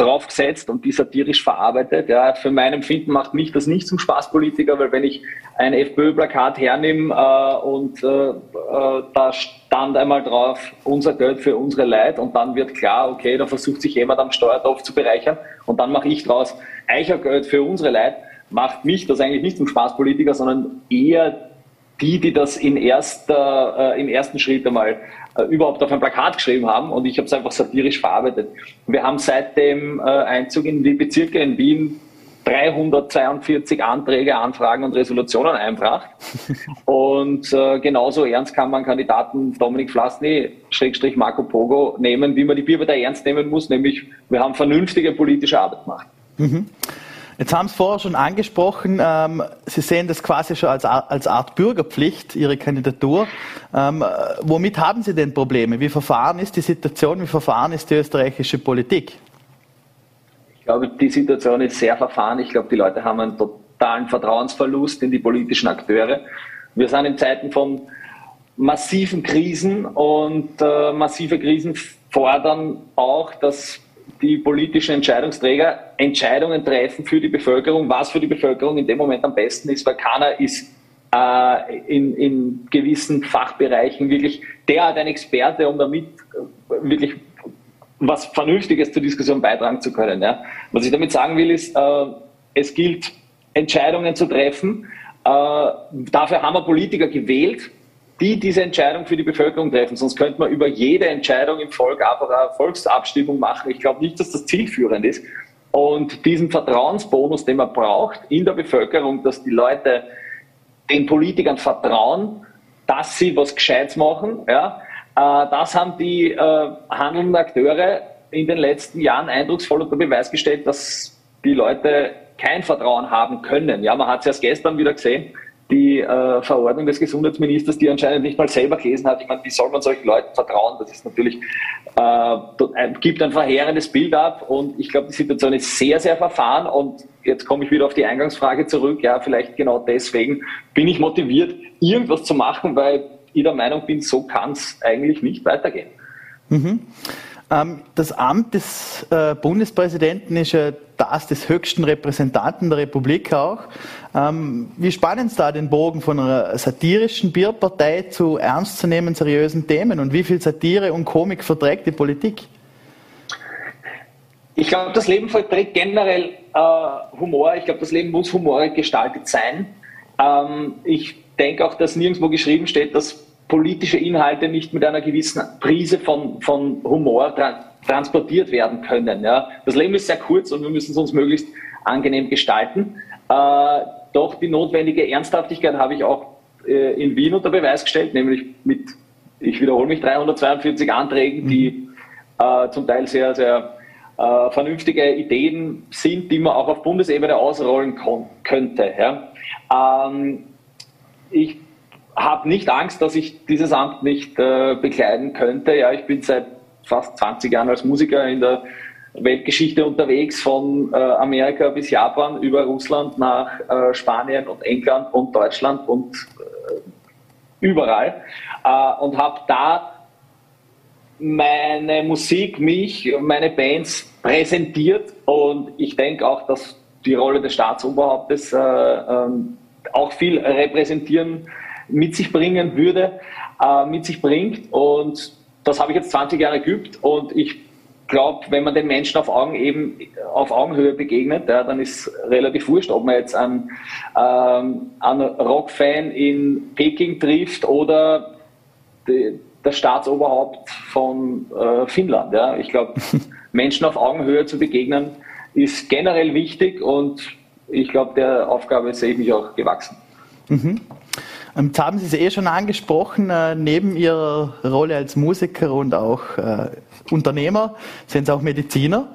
Speaker 5: draufgesetzt und die satirisch verarbeitet. Ja, für mein Empfinden macht mich das nicht zum Spaßpolitiker, weil wenn ich ein FPÖ-Plakat hernehme äh, und äh, äh, da stand einmal drauf, unser Geld für unsere Leid und dann wird klar, okay, da versucht sich jemand am Steuertopf zu bereichern und dann mache ich draus Eichergeld für unsere Leid, macht mich das eigentlich nicht zum Spaßpolitiker, sondern eher die, die das in erster, äh, im ersten Schritt einmal äh, überhaupt auf ein Plakat geschrieben haben und ich habe es einfach satirisch verarbeitet. Wir haben seit dem äh, Einzug in die Bezirke in Wien 342 Anträge, Anfragen und Resolutionen einbracht. Und äh, genauso ernst kann man Kandidaten Dominik Flasny, Schrägstrich Marco Pogo nehmen, wie man die Bierpartei ernst nehmen muss, nämlich wir haben vernünftige politische Arbeit gemacht. Mhm.
Speaker 2: Jetzt haben Sie vorher schon angesprochen, ähm, Sie sehen das quasi schon als, als Art Bürgerpflicht, Ihre Kandidatur. Ähm, womit haben Sie denn Probleme? Wie verfahren ist die Situation, wie verfahren ist die österreichische Politik?
Speaker 5: glaube, die Situation ist sehr verfahren. Ich glaube, die Leute haben einen totalen Vertrauensverlust in die politischen Akteure. Wir sind in Zeiten von massiven Krisen und äh, massive Krisen fordern auch, dass die politischen Entscheidungsträger Entscheidungen treffen für die Bevölkerung, was für die Bevölkerung in dem Moment am besten ist, weil keiner ist äh, in, in gewissen Fachbereichen wirklich derart ein Experte, um damit äh, wirklich was Vernünftiges zur Diskussion beitragen zu können. Ja. Was ich damit sagen will, ist, äh, es gilt, Entscheidungen zu treffen. Äh, dafür haben wir Politiker gewählt, die diese Entscheidung für die Bevölkerung treffen. Sonst könnte man über jede Entscheidung im Volk eine Volksabstimmung machen. Ich glaube nicht, dass das zielführend ist. Und diesen Vertrauensbonus, den man braucht in der Bevölkerung, dass die Leute den Politikern vertrauen, dass sie was Gescheites machen, ja, äh, das haben die äh, handelnden Akteure in den letzten Jahren eindrucksvoll unter Beweis gestellt, dass die Leute kein Vertrauen haben können. Ja, man hat es erst gestern wieder gesehen, die äh, Verordnung des Gesundheitsministers, die anscheinend nicht mal selber gelesen hat. Ich meine, wie soll man solchen Leuten vertrauen? Das ist natürlich, äh, gibt ein verheerendes Bild ab und ich glaube, die Situation ist sehr, sehr verfahren und jetzt komme ich wieder auf die Eingangsfrage zurück. Ja, vielleicht genau deswegen bin ich motiviert, irgendwas zu machen, weil ich der Meinung bin, so kann es eigentlich nicht weitergehen.
Speaker 2: Mhm. Ähm, das Amt des äh, Bundespräsidenten ist ja das des höchsten Repräsentanten der Republik auch. Ähm, wie spannen Sie da den Bogen von einer satirischen Bierpartei zu ernstzunehmenden, seriösen Themen? Und wie viel Satire und Komik verträgt die Politik?
Speaker 5: Ich glaube, das Leben verträgt generell äh, Humor. Ich glaube, das Leben muss humorig gestaltet sein. Ähm, ich denke auch, dass nirgendwo geschrieben steht, dass politische Inhalte nicht mit einer gewissen Prise von, von Humor tra transportiert werden können. Ja. Das Leben ist sehr kurz und wir müssen es uns möglichst angenehm gestalten. Äh, doch die notwendige Ernsthaftigkeit habe ich auch äh, in Wien unter Beweis gestellt, nämlich mit, ich wiederhole mich, 342 Anträgen, die äh, zum Teil sehr, sehr äh, vernünftige Ideen sind, die man auch auf Bundesebene ausrollen könnte. Ja. Ähm, ich habe nicht Angst, dass ich dieses Amt nicht äh, bekleiden könnte. Ja, ich bin seit fast 20 Jahren als Musiker in der Weltgeschichte unterwegs, von äh, Amerika bis Japan, über Russland nach äh, Spanien und England und Deutschland und äh, überall. Äh, und habe da meine Musik, mich, meine Bands präsentiert. Und ich denke auch, dass die Rolle des Staatsoberhauptes äh, ähm, auch viel repräsentieren, mit sich bringen würde, äh, mit sich bringt. Und das habe ich jetzt 20 Jahre geübt und ich glaube, wenn man den Menschen auf, Augen eben, auf Augenhöhe begegnet, ja, dann ist relativ wurscht, ob man jetzt einen, ähm, einen Rockfan in Peking trifft oder die, das Staatsoberhaupt von äh, Finnland. Ja. Ich glaube, Menschen auf Augenhöhe zu begegnen, ist generell wichtig und ich glaube, der Aufgabe sehe ich mich auch gewachsen.
Speaker 2: Mhm. Jetzt haben Sie es eh schon angesprochen, äh, neben Ihrer Rolle als Musiker und auch äh, Unternehmer sind Sie auch Mediziner.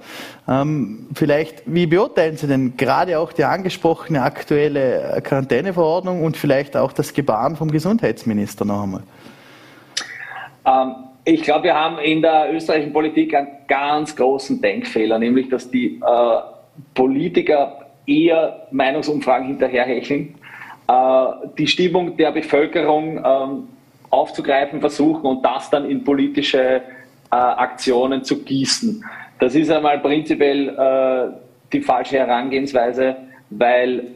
Speaker 2: Ähm, vielleicht, wie beurteilen Sie denn gerade auch die angesprochene aktuelle Quarantäneverordnung und vielleicht auch das Gebaren vom Gesundheitsminister noch einmal?
Speaker 5: Ähm, ich glaube, wir haben in der österreichischen Politik einen ganz großen Denkfehler, nämlich dass die äh, Politiker eher Meinungsumfragen hinterherhecheln, äh, die Stimmung der Bevölkerung ähm, aufzugreifen versuchen und das dann in politische äh, Aktionen zu gießen. Das ist einmal prinzipiell äh, die falsche Herangehensweise, weil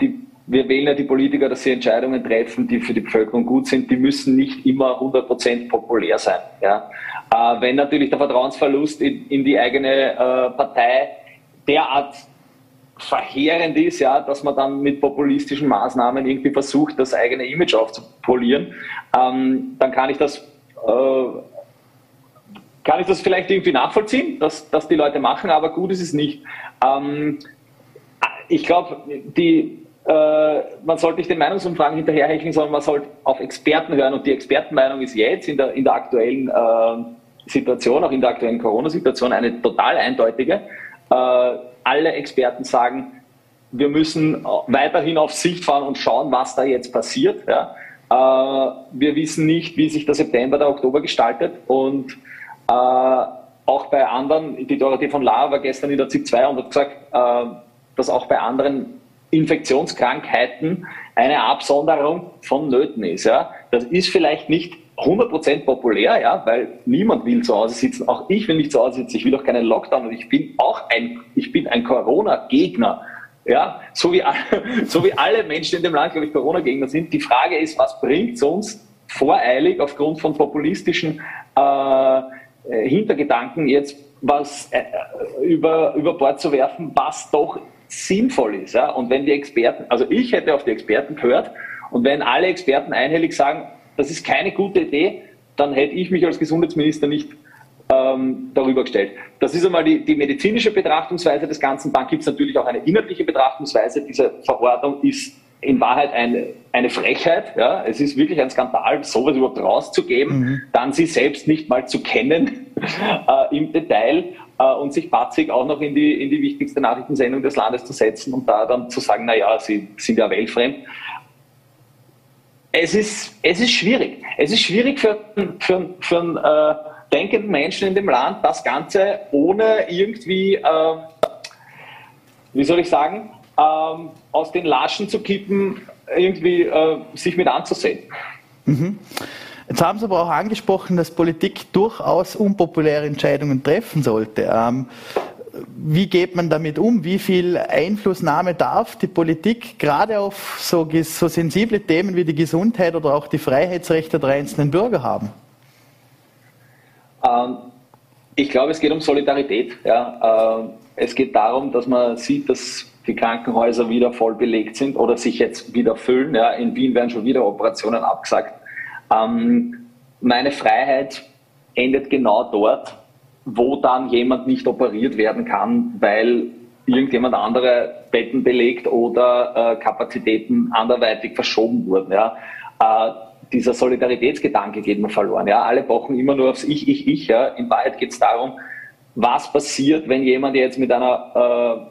Speaker 5: die, wir wählen ja die Politiker, dass sie Entscheidungen treffen, die für die Bevölkerung gut sind. Die müssen nicht immer 100% populär sein. Ja? wenn natürlich der Vertrauensverlust in, in die eigene Partei derart verheerend ist, ja, dass man dann mit populistischen Maßnahmen irgendwie versucht, das eigene Image aufzupolieren, ähm, dann kann ich das äh, kann ich das vielleicht irgendwie nachvollziehen, dass, dass die Leute machen, aber gut ist es nicht. Ähm, ich glaube, die äh, man sollte nicht den Meinungsumfragen hinterherhecheln, sondern man sollte auf Experten hören und die Expertenmeinung ist jetzt in der, in der aktuellen äh, Situation, auch in der aktuellen Corona-Situation, eine total eindeutige. Äh, alle Experten sagen, wir müssen weiterhin auf Sicht fahren und schauen, was da jetzt passiert. Ja. Äh, wir wissen nicht, wie sich der September, der Oktober gestaltet und äh, auch bei anderen, die Dorothee von Lahr war gestern in der ZIP 2 und hat gesagt, dass auch bei anderen Infektionskrankheiten eine Absonderung von Nöten ist. Ja? Das ist vielleicht nicht 100% populär, ja, weil niemand will zu Hause sitzen. Auch ich will nicht zu Hause sitzen. Ich will auch keinen Lockdown und ich bin auch ein, ich bin ein Corona-Gegner. Ja, so wie, so wie alle Menschen in dem Land, glaube ich, Corona-Gegner sind. Die Frage ist, was bringt es uns voreilig aufgrund von populistischen äh, Hintergedanken jetzt was äh, über, über Bord zu werfen, was doch sinnvoll ist. Ja? Und wenn die Experten, also ich hätte auf die Experten gehört und wenn alle Experten einhellig sagen, das ist keine gute Idee, dann hätte ich mich als Gesundheitsminister nicht ähm, darüber gestellt. Das ist einmal die, die medizinische Betrachtungsweise des Ganzen. Dann gibt es natürlich auch eine inhaltliche Betrachtungsweise. Diese Verordnung ist in Wahrheit eine, eine Frechheit. Ja? Es ist wirklich ein Skandal, sowas überhaupt rauszugeben, mhm. dann sie selbst nicht mal zu kennen äh, im Detail äh, und sich patzig auch noch in die, in die wichtigste Nachrichtensendung des Landes zu setzen und da dann zu sagen, na ja, sie sind ja weltfremd. Es ist, es ist schwierig. Es ist schwierig für, für, für einen äh, denkenden Menschen in dem Land, das Ganze ohne irgendwie, äh, wie soll ich sagen, ähm, aus den Laschen zu kippen, irgendwie äh, sich mit anzusehen.
Speaker 2: Mhm. Jetzt haben Sie aber auch angesprochen, dass Politik durchaus unpopuläre Entscheidungen treffen sollte. Ähm, wie geht man damit um? Wie viel Einflussnahme darf die Politik gerade auf so, so sensible Themen wie die Gesundheit oder auch die Freiheitsrechte der einzelnen Bürger haben?
Speaker 5: Ähm, ich glaube, es geht um Solidarität. Ja. Ähm, es geht darum, dass man sieht, dass die Krankenhäuser wieder voll belegt sind oder sich jetzt wieder füllen. Ja. In Wien werden schon wieder Operationen abgesagt. Ähm, meine Freiheit endet genau dort, wo dann jemand nicht operiert werden kann, weil irgendjemand andere Betten belegt oder äh, Kapazitäten anderweitig verschoben wurden. Ja. Äh, dieser Solidaritätsgedanke geht mir verloren. Ja. Alle pochen immer nur aufs Ich, Ich, Ich. Ja. In Wahrheit geht es darum, was passiert, wenn jemand jetzt mit einer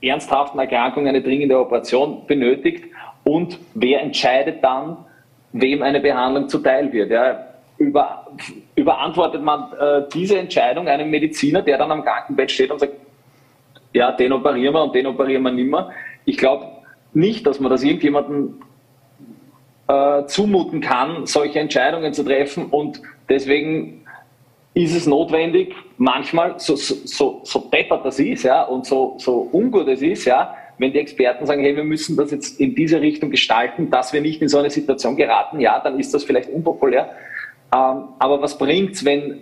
Speaker 5: äh, ernsthaften Erkrankung eine dringende Operation benötigt und wer entscheidet dann, wem eine Behandlung zuteil wird. Ja. Über, überantwortet man äh, diese Entscheidung einem Mediziner, der dann am Krankenbett steht und sagt, ja, den operieren wir und den operieren wir nimmer. Ich glaube nicht, dass man das irgendjemandem äh, zumuten kann, solche Entscheidungen zu treffen und deswegen ist es notwendig, manchmal, so, so, so, deppert das ist, ja, und so, so ungut es ist, ja, wenn die Experten sagen, hey, wir müssen das jetzt in diese Richtung gestalten, dass wir nicht in so eine Situation geraten, ja, dann ist das vielleicht unpopulär. Ähm, aber was bringt's, wenn,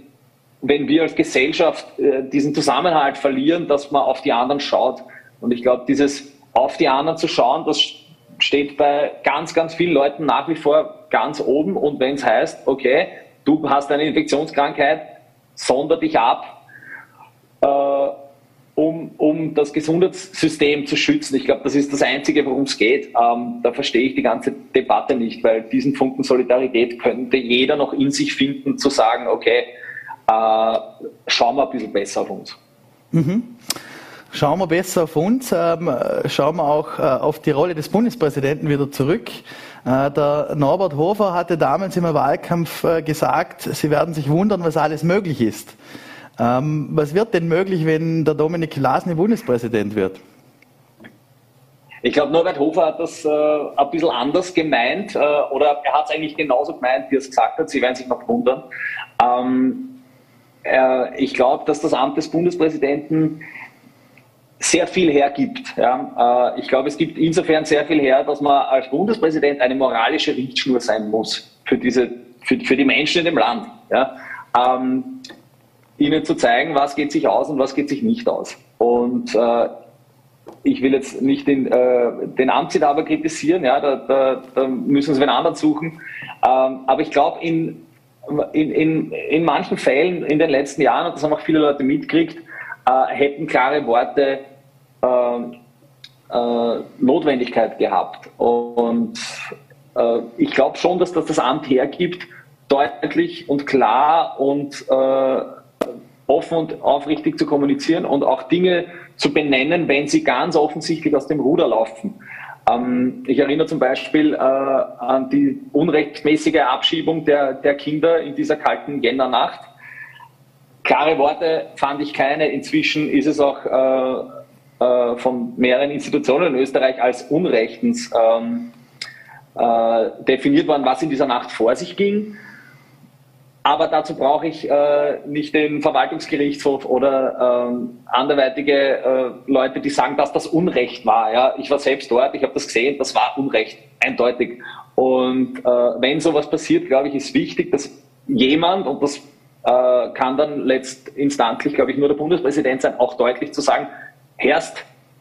Speaker 5: wenn wir als Gesellschaft äh, diesen Zusammenhalt verlieren, dass man auf die anderen schaut? Und ich glaube, dieses auf die anderen zu schauen, das steht bei ganz, ganz vielen Leuten nach wie vor ganz oben. Und wenn es heißt, okay, du hast eine Infektionskrankheit, sonder dich ab, äh, um, um das Gesundheitssystem zu schützen. Ich glaube, das ist das Einzige, worum es geht. Ähm, da verstehe ich die ganze Debatte nicht, weil diesen Funken Solidarität könnte jeder noch in sich finden, zu sagen, okay, äh, schauen wir ein bisschen besser auf uns.
Speaker 2: Mhm. Schauen wir besser auf uns, ähm, schauen wir auch äh, auf die Rolle des Bundespräsidenten wieder zurück. Äh, der Norbert Hofer hatte damals im Wahlkampf äh, gesagt, Sie werden sich wundern, was alles möglich ist. Ähm, was wird denn möglich, wenn der Dominik Glasny Bundespräsident wird?
Speaker 5: Ich glaube, Norbert Hofer hat das äh, ein bisschen anders gemeint äh, oder er hat es eigentlich genauso gemeint, wie er es gesagt hat. Sie werden sich noch wundern. Ähm, äh, ich glaube, dass das Amt des Bundespräsidenten sehr viel hergibt. Ja. Äh, ich glaube, es gibt insofern sehr viel her, dass man als Bundespräsident eine moralische Richtschnur sein muss für, diese, für, für die Menschen in dem Land. Ja. Ähm, ihnen zu zeigen, was geht sich aus und was geht sich nicht aus. Und äh, ich will jetzt nicht den, äh, den Amtsinhaber kritisieren, ja, da, da, da müssen Sie einen anderen suchen. Ähm, aber ich glaube, in, in, in, in manchen Fällen in den letzten Jahren, und das haben auch viele Leute mitgekriegt, äh, hätten klare Worte äh, äh, Notwendigkeit gehabt. Und äh, ich glaube schon, dass das das Amt hergibt, deutlich und klar und äh, offen und aufrichtig zu kommunizieren und auch Dinge zu benennen, wenn sie ganz offensichtlich aus dem Ruder laufen. Ähm, ich erinnere zum Beispiel äh, an die unrechtmäßige Abschiebung der, der Kinder in dieser kalten Jännernacht. klare Worte fand ich keine. Inzwischen ist es auch äh, äh, von mehreren Institutionen in Österreich als unrechtens ähm, äh, definiert worden, was in dieser Nacht vor sich ging. Aber dazu brauche ich äh, nicht den Verwaltungsgerichtshof oder ähm, anderweitige äh, Leute, die sagen, dass das Unrecht war. Ja, ich war selbst dort, ich habe das gesehen, das war Unrecht, eindeutig. Und äh, wenn sowas passiert, glaube ich, ist wichtig, dass jemand, und das äh, kann dann letztinstantlich, glaube ich, nur der Bundespräsident sein, auch deutlich zu sagen, herrscht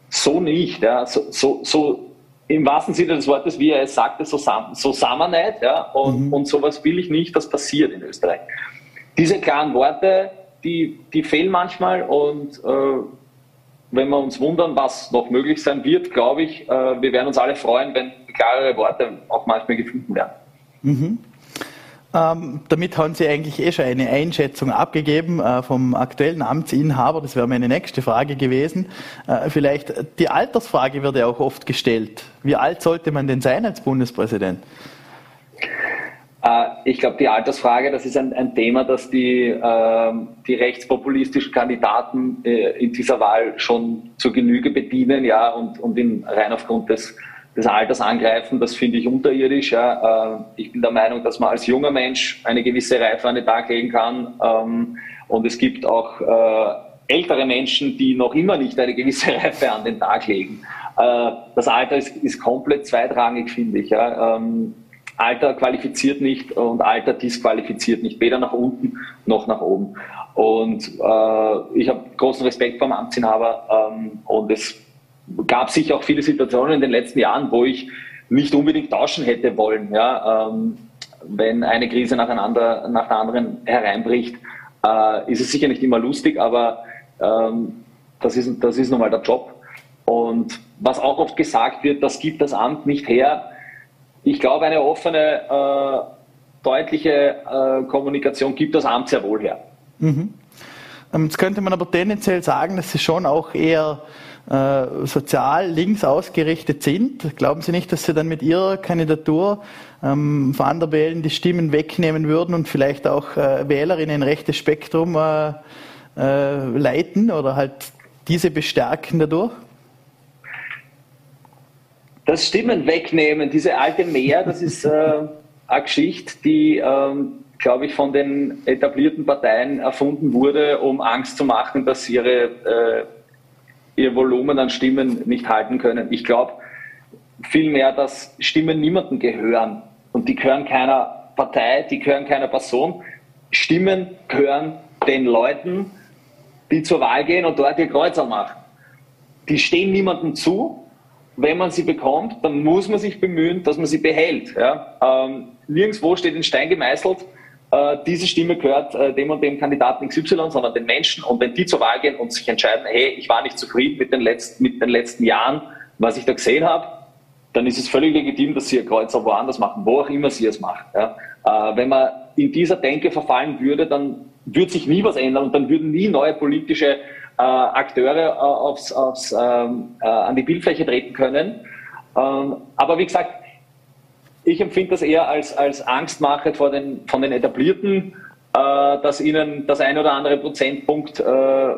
Speaker 5: so nicht, ja, so, so, so im wahrsten Sinne des Wortes, wie er es sagte, so, so sind nicht. Ja? Und, mhm. und sowas will ich nicht, dass passiert in Österreich. Diese klaren Worte, die, die fehlen manchmal und äh, wenn wir uns wundern, was noch möglich sein wird, glaube ich, äh, wir werden uns alle freuen, wenn klarere Worte auch manchmal gefunden werden.
Speaker 2: Mhm. Ähm, damit haben Sie eigentlich eh schon eine Einschätzung abgegeben äh, vom aktuellen Amtsinhaber. Das wäre meine nächste Frage gewesen. Äh, vielleicht die Altersfrage wird ja auch oft gestellt. Wie alt sollte man denn sein als Bundespräsident?
Speaker 5: Äh, ich glaube, die Altersfrage, das ist ein, ein Thema, das die, ähm, die rechtspopulistischen Kandidaten äh, in dieser Wahl schon zur Genüge bedienen, ja, und, und in, rein aufgrund des des Alters angreifen, das finde ich unterirdisch. Ja. Äh, ich bin der Meinung, dass man als junger Mensch eine gewisse Reife an den Tag legen kann. Ähm, und es gibt auch äh, ältere Menschen, die noch immer nicht eine gewisse Reife an den Tag legen. Äh, das Alter ist, ist komplett zweitrangig, finde ich. Ja. Ähm, Alter qualifiziert nicht und Alter disqualifiziert nicht, weder nach unten noch nach oben. Und äh, ich habe großen Respekt vor dem Amtsinhaber ähm, und es gab sicher auch viele Situationen in den letzten Jahren, wo ich nicht unbedingt tauschen hätte wollen. Ja, ähm, wenn eine Krise nacheinander, nach der anderen hereinbricht, äh, ist es sicher nicht immer lustig, aber ähm, das, ist, das ist nun mal der Job. Und was auch oft gesagt wird, das gibt das Amt nicht her. Ich glaube, eine offene, äh, deutliche äh, Kommunikation gibt das Amt sehr wohl her.
Speaker 2: Mhm. Ähm, jetzt könnte man aber tendenziell sagen, dass Sie schon auch eher äh, sozial links ausgerichtet sind. Glauben Sie nicht, dass Sie dann mit Ihrer Kandidatur ähm, von der Wählen die Stimmen wegnehmen würden und vielleicht auch äh, Wähler in rechtes Spektrum äh, äh, leiten oder halt diese bestärken dadurch?
Speaker 5: Das Stimmen wegnehmen, diese alte Mehr, das ist äh, eine Geschichte, die ähm, glaube ich, von den etablierten Parteien erfunden wurde, um Angst zu machen, dass ihre, äh, ihr Volumen an Stimmen nicht halten können. Ich glaube vielmehr, dass Stimmen niemandem gehören und die gehören keiner Partei, die gehören keiner Person. Stimmen gehören den Leuten, die zur Wahl gehen und dort ihr Kreuzer machen. Die stehen niemandem zu. Wenn man sie bekommt, dann muss man sich bemühen, dass man sie behält. Ja? Ähm, nirgendwo steht in Stein gemeißelt, äh, diese Stimme gehört äh, dem und dem Kandidaten XY, sondern den Menschen. Und wenn die zur Wahl gehen und sich entscheiden, hey, ich war nicht zufrieden mit den letzten, mit den letzten Jahren, was ich da gesehen habe, dann ist es völlig legitim, dass sie ihr Kreuzer woanders machen, wo auch immer sie es macht. Ja. Äh, wenn man in dieser Denke verfallen würde, dann würde sich nie was ändern und dann würden nie neue politische äh, Akteure aufs, aufs, ähm, äh, an die Bildfläche treten können. Ähm, aber wie gesagt, ich empfinde das eher als, als Angstmache vor den, von den Etablierten, äh, dass ihnen das ein oder andere Prozentpunkt äh, äh,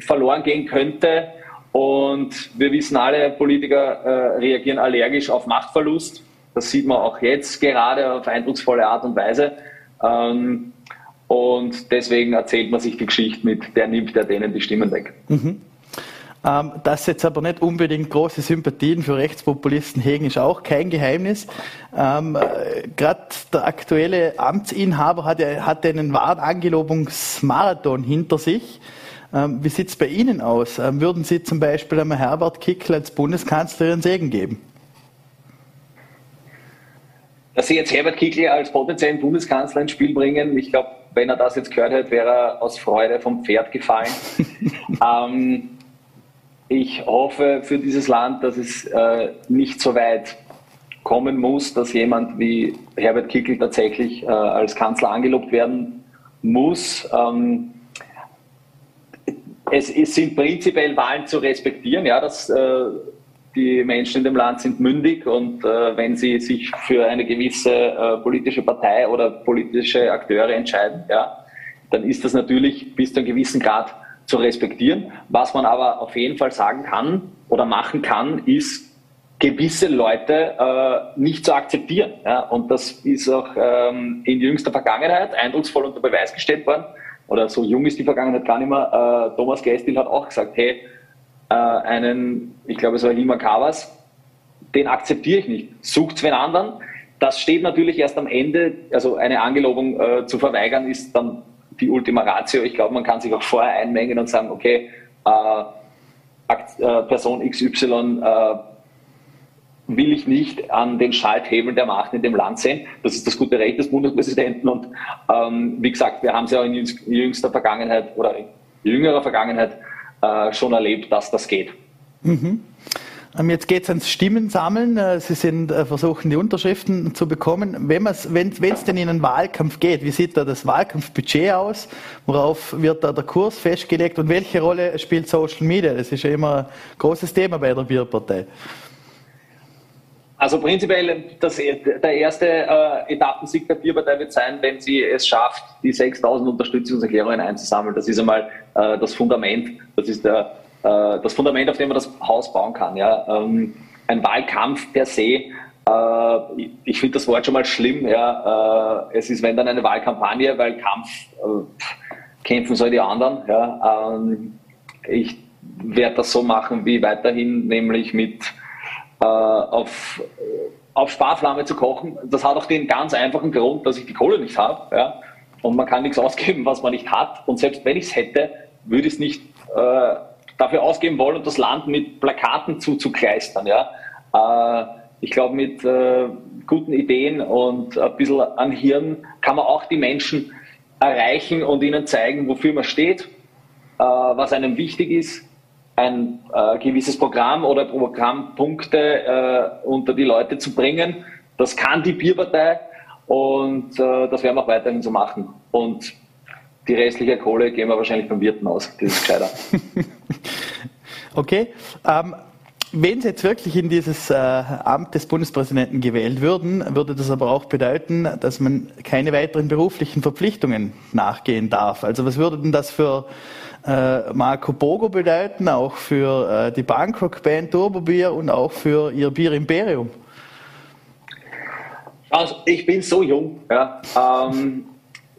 Speaker 5: verloren gehen könnte. Und wir wissen alle, Politiker äh, reagieren allergisch auf Machtverlust. Das sieht man auch jetzt gerade auf eindrucksvolle Art und Weise. Ähm, und deswegen erzählt man sich die Geschichte mit, der nimmt der denen die Stimmen weg. Mhm.
Speaker 2: Ähm, dass jetzt aber nicht unbedingt große Sympathien für Rechtspopulisten hegen, ist auch kein Geheimnis. Ähm, Gerade der aktuelle Amtsinhaber hat, hat einen wahren Angelobungsmarathon hinter sich. Ähm, wie sieht es bei Ihnen aus? Ähm, würden Sie zum Beispiel einmal Herbert Kickl als Bundeskanzler Ihren Segen geben?
Speaker 5: Dass Sie jetzt Herbert Kickl als potenziellen Bundeskanzler ins Spiel bringen, ich glaube, wenn er das jetzt gehört hätte, wäre er aus Freude vom Pferd gefallen. ähm, ich hoffe für dieses Land, dass es äh, nicht so weit kommen muss, dass jemand wie Herbert Kickl tatsächlich äh, als Kanzler angelobt werden muss. Ähm, es, es, sind prinzipiell Wahlen zu respektieren, ja, dass äh, die Menschen in dem Land sind mündig und äh, wenn sie sich für eine gewisse äh, politische Partei oder politische Akteure entscheiden, ja, dann ist das natürlich bis zu einem gewissen Grad zu respektieren. Was man aber auf jeden Fall sagen kann oder machen kann, ist, gewisse Leute äh, nicht zu akzeptieren. Ja? Und das ist auch ähm, in jüngster Vergangenheit eindrucksvoll unter Beweis gestellt worden. Oder so jung ist die Vergangenheit gar nicht mehr. Äh, Thomas Geistil hat auch gesagt, hey, äh, einen, ich glaube es war Hima Kawas, den akzeptiere ich nicht. Sucht wen anderen. Das steht natürlich erst am Ende, also eine Angelobung äh, zu verweigern, ist dann die Ultima Ratio. Ich glaube, man kann sich auch vorher einmengen und sagen, okay, äh, äh Person XY äh, will ich nicht an den Schalthebeln der Macht in dem Land sehen. Das ist das gute Recht des Bundespräsidenten. Und ähm, wie gesagt, wir haben es ja in jüngster Vergangenheit oder in jüngerer Vergangenheit äh, schon erlebt, dass das geht.
Speaker 2: Mhm. Ähm, jetzt geht es ans Stimmen sammeln. Äh, Sie sind äh, versuchen, die Unterschriften zu bekommen. Wenn es denn in einen Wahlkampf geht, wie sieht da das Wahlkampfbudget aus? Worauf wird da der Kurs festgelegt? Und welche Rolle spielt Social Media? Das ist ja immer ein großes Thema bei der Bierpartei.
Speaker 5: Also prinzipiell das, der erste äh, Etappensieg der Bierpartei wird sein, wenn sie es schafft, die 6000 Unterstützungserklärungen einzusammeln. Das ist einmal äh, das Fundament, das ist der, das Fundament, auf dem man das Haus bauen kann. Ja? Ähm, ein Wahlkampf per se, äh, ich finde das Wort schon mal schlimm. Ja? Äh, es ist, wenn dann eine Wahlkampagne, weil Kampf äh, kämpfen soll die anderen. Ja? Ähm, ich werde das so machen wie weiterhin, nämlich mit äh, auf, auf Sparflamme zu kochen. Das hat auch den ganz einfachen Grund, dass ich die Kohle nicht habe. Ja? Und man kann nichts ausgeben, was man nicht hat. Und selbst wenn ich es hätte, würde ich es nicht äh, dafür ausgeben wollen und das Land mit Plakaten zuzukleistern. Ja? Äh, ich glaube, mit äh, guten Ideen und ein bisschen an Hirn kann man auch die Menschen erreichen und ihnen zeigen, wofür man steht, äh, was einem wichtig ist ein gewisses Programm oder Programmpunkte unter die Leute zu bringen. Das kann die Bierpartei und das werden wir auch weiterhin so machen. Und die restliche Kohle gehen wir wahrscheinlich beim Wirten aus. Das ist gescheiter.
Speaker 2: okay. Ähm, wenn Sie jetzt wirklich in dieses äh, Amt des Bundespräsidenten gewählt würden, würde das aber auch bedeuten, dass man keine weiteren beruflichen Verpflichtungen nachgehen darf. Also was würde denn das für äh, Marco Bogo bedeuten, auch für äh, die Bangkok Band Turbo Bier und auch für ihr Bier Imperium?
Speaker 5: Also ich bin so jung. Ja. Ähm,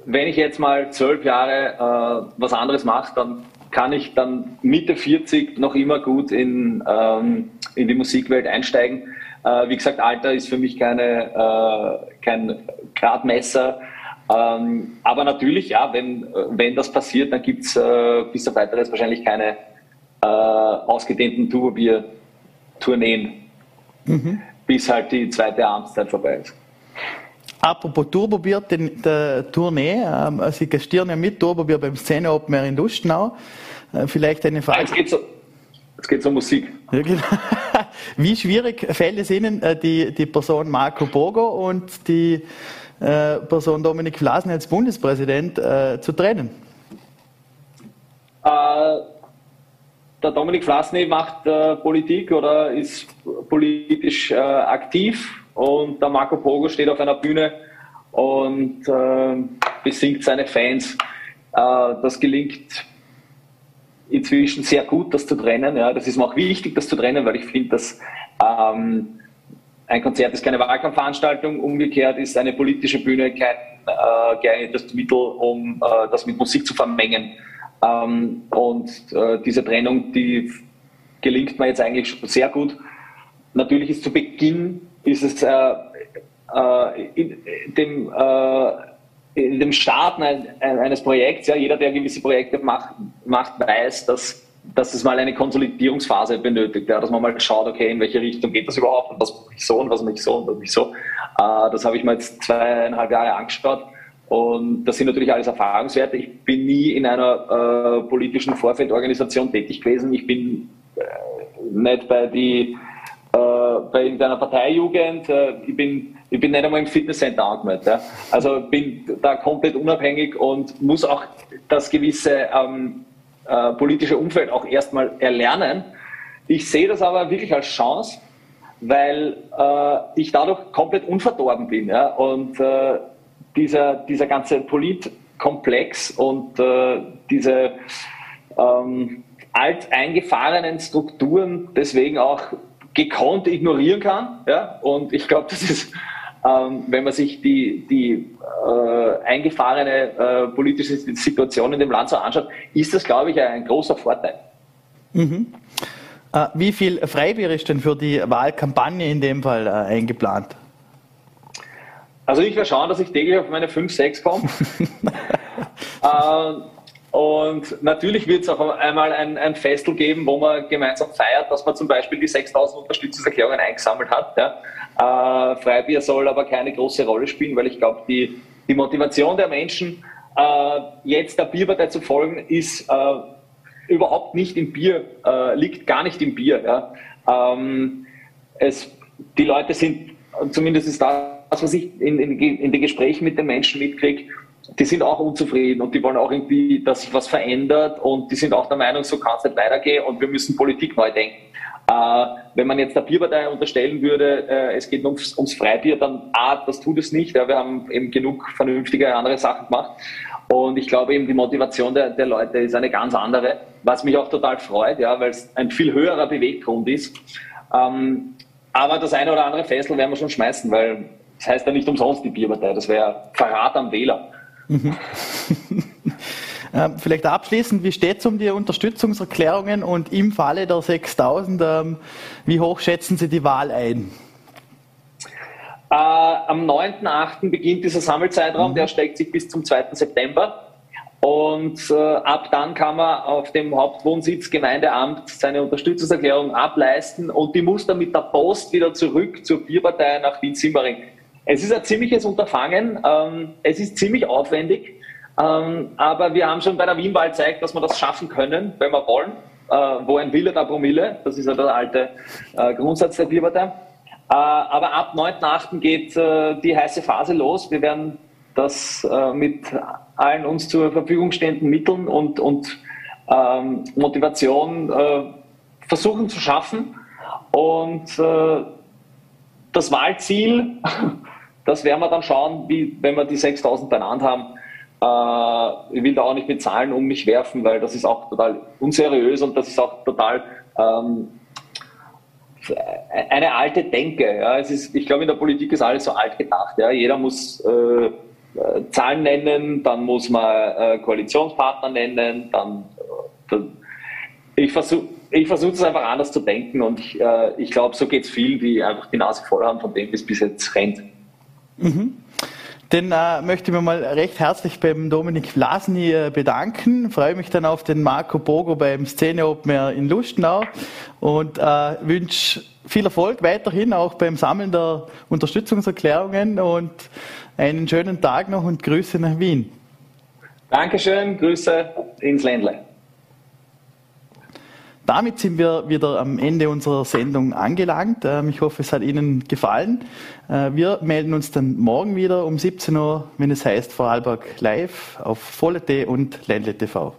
Speaker 5: wenn ich jetzt mal zwölf Jahre äh, was anderes mache, dann kann ich dann Mitte 40 noch immer gut in, ähm, in die Musikwelt einsteigen. Äh, wie gesagt, Alter ist für mich keine, äh, kein Gradmesser. Ähm, aber natürlich, ja, wenn, wenn das passiert, dann gibt es äh, bis auf weiteres wahrscheinlich keine äh, ausgedehnten Turbobier-Tourneen, mhm. bis halt die zweite Amtszeit vorbei ist.
Speaker 2: Apropos Turbobier, den, der Tournee, ähm, Sie gastieren ja mit Turbobier beim Szene Open Air in Lustenau. Äh, vielleicht eine Frage.
Speaker 5: Jetzt geht jetzt geht's um Musik. Ja, genau.
Speaker 2: Wie schwierig fällt es Ihnen, äh, die, die Person Marco Bogo und die äh, Person Dominik Vlasen als Bundespräsident äh, zu trennen?
Speaker 5: Äh, der Dominik Vlasny macht äh, Politik oder ist politisch aktiv und der Marco Pogo steht auf einer Bühne und äh, besingt seine Fans. das gelingt inzwischen sehr gut, das zu trennen. Ja, das ist mir auch wichtig, das zu trennen, weil ich finde, dass ähm, ein Konzert ist keine Wahlkampfveranstaltung, umgekehrt ist eine politische Bühne kein äh, geeignetes Mittel, um äh, das mit Musik zu vermengen. Ähm, und äh, diese Trennung, die gelingt mir jetzt eigentlich schon sehr gut. Natürlich ist zu Beginn ist es äh, äh, in dem äh, in dem Starten eines Projekts, ja, jeder, der gewisse Projekte macht, macht weiß, dass dass es mal eine Konsolidierungsphase benötigt, ja, dass man mal schaut, okay, in welche Richtung geht das überhaupt und was mache ich so und was mache ich so und was mache ich so. Äh, das habe ich mir jetzt zweieinhalb Jahre angeschaut und das sind natürlich alles Erfahrungswerte. Ich bin nie in einer äh, politischen Vorfeldorganisation tätig gewesen. Ich bin äh, nicht bei die bei irgendeiner Parteijugend. Äh, ich bin ich bin nicht einmal im Fitnesscenter angemeldet. Ja. Also bin da komplett unabhängig und muss auch das gewisse ähm, äh, politische Umfeld auch erstmal erlernen. Ich sehe das aber wirklich als Chance, weil äh, ich dadurch komplett unverdorben bin. Ja? Und äh, dieser, dieser ganze Polit, komplex und äh, diese ähm, alteingefahrenen Strukturen deswegen auch gekonnt ignorieren kann. Ja? Und ich glaube, das ist, ähm, wenn man sich die, die äh, eingefahrene äh, politische Situation in dem Land so anschaut, ist das, glaube ich, ein großer Vorteil.
Speaker 2: Mhm. Äh, wie viel Freibier ist denn für die Wahlkampagne in dem Fall äh, eingeplant?
Speaker 5: Also ich werde schauen, dass ich täglich auf meine 5, 6 komme. und natürlich wird es auch einmal ein, ein Festel geben, wo man gemeinsam feiert, dass man zum Beispiel die 6000 Unterstützungserklärungen eingesammelt hat. Ja. Äh, Freibier soll aber keine große Rolle spielen, weil ich glaube, die, die Motivation der Menschen, äh, jetzt der Bierpartei zu folgen, ist äh, überhaupt nicht im Bier, äh, liegt gar nicht im Bier. Ja. Ähm, es, die Leute sind, zumindest ist das, was ich in, in, in den Gesprächen mit den Menschen mitkriege, die sind auch unzufrieden und die wollen auch irgendwie, dass sich was verändert und die sind auch der Meinung, so kann es nicht weitergehen und wir müssen Politik neu denken. Äh, wenn man jetzt der Bierpartei unterstellen würde, äh, es geht ums, ums Freibier, dann A, das tut es nicht. Ja, wir haben eben genug vernünftige andere Sachen gemacht. Und ich glaube eben, die Motivation der, der Leute ist eine ganz andere, was mich auch total freut, ja, weil es ein viel höherer Beweggrund ist. Ähm, aber das eine oder andere Fessel werden wir schon schmeißen, weil das heißt ja nicht umsonst die Bierpartei, das wäre Verrat am Wähler. Mhm.
Speaker 2: Ähm, vielleicht abschließend, wie steht es um die Unterstützungserklärungen und im Falle der 6000, ähm, wie hoch schätzen Sie die Wahl ein?
Speaker 5: Äh, am 9.8. beginnt dieser Sammelzeitraum, mhm. der steckt sich bis zum 2. September. Und äh, ab dann kann man auf dem Hauptwohnsitz Gemeindeamt seine Unterstützungserklärung ableisten und die muss dann mit der Post wieder zurück zur Bierpartei nach Wien-Simmering. Es ist ein ziemliches Unterfangen, ähm, es ist ziemlich aufwendig, ähm, aber wir haben schon bei der Wienwahl gezeigt, dass wir das schaffen können, wenn wir wollen. Äh, wo ein Wille, da Promille, das ist ja der alte äh, Grundsatz der Bierpartei. Äh, aber ab 9.8. geht äh, die heiße Phase los. Wir werden das äh, mit allen uns zur Verfügung stehenden Mitteln und, und ähm, Motivation äh, versuchen zu schaffen. Und das Wahlziel Das werden wir dann schauen, wie, wenn wir die 6000 beieinander haben. Äh, ich will da auch nicht mit Zahlen um mich werfen, weil das ist auch total unseriös und das ist auch total ähm, eine alte Denke. Ja. Es ist, ich glaube, in der Politik ist alles so alt gedacht. Ja. Jeder muss äh, äh Zahlen nennen, dann muss man äh, Koalitionspartner nennen, dann, dann ich versuche ich versuche es einfach anders zu denken und ich, äh, ich glaube, so geht es vielen, die einfach die Nase voll haben von dem, wie es bis jetzt rennt.
Speaker 2: Mhm. Dann äh, möchte ich mich mal recht herzlich beim Dominik Vlasny äh, bedanken. Freue mich dann auf den Marco Bogo beim Szene Open in Lustenau und äh, wünsche viel Erfolg weiterhin auch beim Sammeln der Unterstützungserklärungen und einen schönen Tag noch und Grüße nach Wien.
Speaker 5: Dankeschön, Grüße ins Ländle.
Speaker 2: Damit sind wir wieder am Ende unserer Sendung angelangt. Ähm, ich hoffe, es hat Ihnen gefallen. Äh, wir melden uns dann morgen wieder um 17 Uhr, wenn es heißt Vorarlberg live auf Volle.t und Ländle TV.